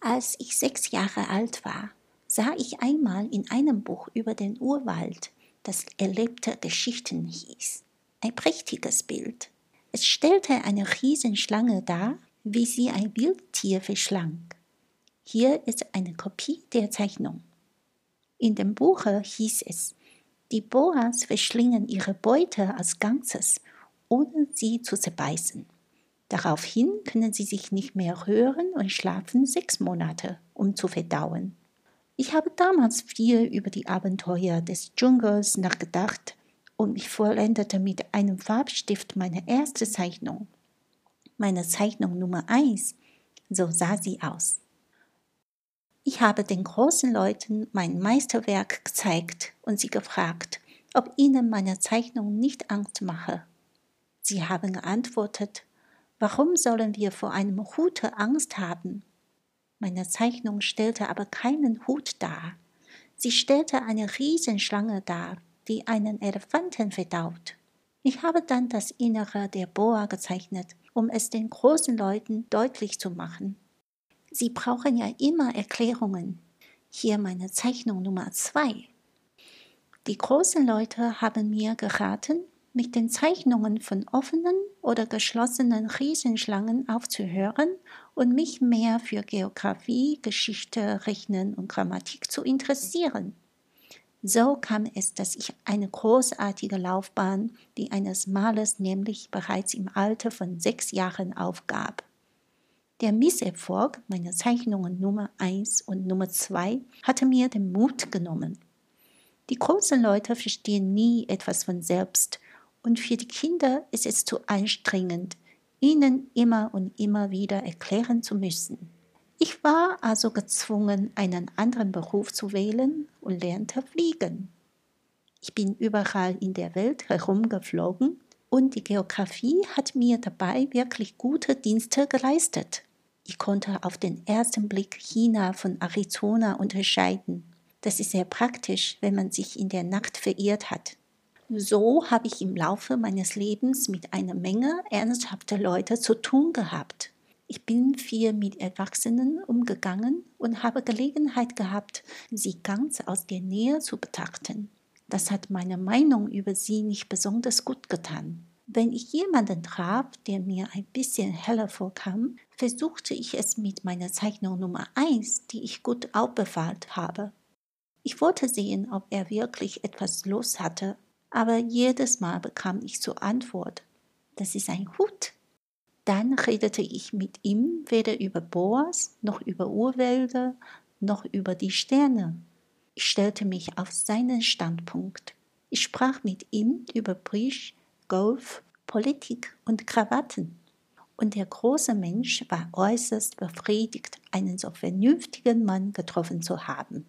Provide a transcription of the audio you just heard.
Als ich sechs Jahre alt war, sah ich einmal in einem Buch über den Urwald, das erlebte Geschichten hieß. Ein prächtiges Bild. Es stellte eine Riesenschlange dar, wie sie ein Wildtier verschlang. Hier ist eine Kopie der Zeichnung. In dem Buche hieß es, die Boas verschlingen ihre Beute als Ganzes, ohne sie zu zerbeißen. Daraufhin können sie sich nicht mehr rühren und schlafen sechs Monate, um zu verdauen. Ich habe damals viel über die Abenteuer des Dschungels nachgedacht und ich vollendete mit einem Farbstift meine erste Zeichnung. Meine Zeichnung Nummer eins, so sah sie aus. Ich habe den großen Leuten mein Meisterwerk gezeigt und sie gefragt, ob ihnen meine Zeichnung nicht Angst mache. Sie haben geantwortet, Warum sollen wir vor einem Hute Angst haben? Meine Zeichnung stellte aber keinen Hut dar. Sie stellte eine Riesenschlange dar, die einen Elefanten verdaut. Ich habe dann das Innere der Boa gezeichnet, um es den großen Leuten deutlich zu machen. Sie brauchen ja immer Erklärungen. Hier meine Zeichnung Nummer zwei. Die großen Leute haben mir geraten, mit den Zeichnungen von offenen oder geschlossenen Riesenschlangen aufzuhören und mich mehr für Geographie, Geschichte, Rechnen und Grammatik zu interessieren. So kam es, dass ich eine großartige Laufbahn, die eines Malers nämlich bereits im Alter von sechs Jahren aufgab. Der Misserfolg meiner Zeichnungen Nummer 1 und Nummer 2 hatte mir den Mut genommen. Die großen Leute verstehen nie etwas von selbst und für die Kinder ist es zu anstrengend, ihnen immer und immer wieder erklären zu müssen. Ich war also gezwungen, einen anderen Beruf zu wählen und lernte fliegen. Ich bin überall in der Welt herumgeflogen und die Geografie hat mir dabei wirklich gute Dienste geleistet. Ich konnte auf den ersten Blick China von Arizona unterscheiden. Das ist sehr praktisch, wenn man sich in der Nacht verirrt hat. So habe ich im Laufe meines Lebens mit einer Menge ernsthafter Leute zu tun gehabt. Ich bin viel mit Erwachsenen umgegangen und habe Gelegenheit gehabt, sie ganz aus der Nähe zu betrachten. Das hat meine Meinung über sie nicht besonders gut getan. Wenn ich jemanden traf, der mir ein bisschen heller vorkam, versuchte ich es mit meiner Zeichnung Nummer 1, die ich gut aufbewahrt habe. Ich wollte sehen, ob er wirklich etwas los hatte aber jedes Mal bekam ich zur Antwort, das ist ein Hut. Dann redete ich mit ihm weder über Boas, noch über Urwälder, noch über die Sterne. Ich stellte mich auf seinen Standpunkt. Ich sprach mit ihm über Bridge, Golf, Politik und Krawatten. Und der große Mensch war äußerst befriedigt, einen so vernünftigen Mann getroffen zu haben.